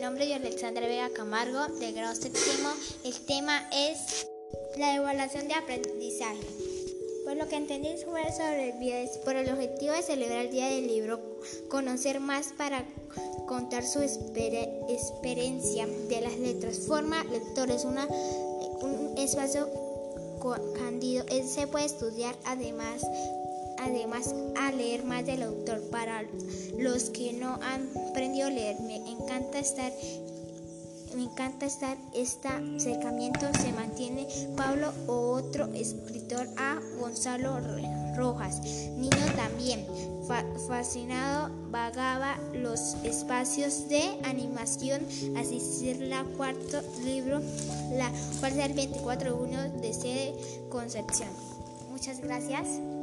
nombre es Alexandra Vega Camargo, de grado séptimo. El tema es la evaluación de aprendizaje. Pues lo que entendí sobre el día es por el objetivo de celebrar el Día del Libro, conocer más para contar su experiencia de las letras. Forma lectores, una, un espacio candido. Se puede estudiar además además a leer más del autor. Para los que no han aprendido a leer, me encanta estar me encanta estar este acercamiento se mantiene Pablo o otro escritor a Gonzalo Rojas. Niño también, fascinado, vagaba los espacios de animación, asistir la cuarto libro, la cual el 24 de junio de Concepción. Muchas gracias.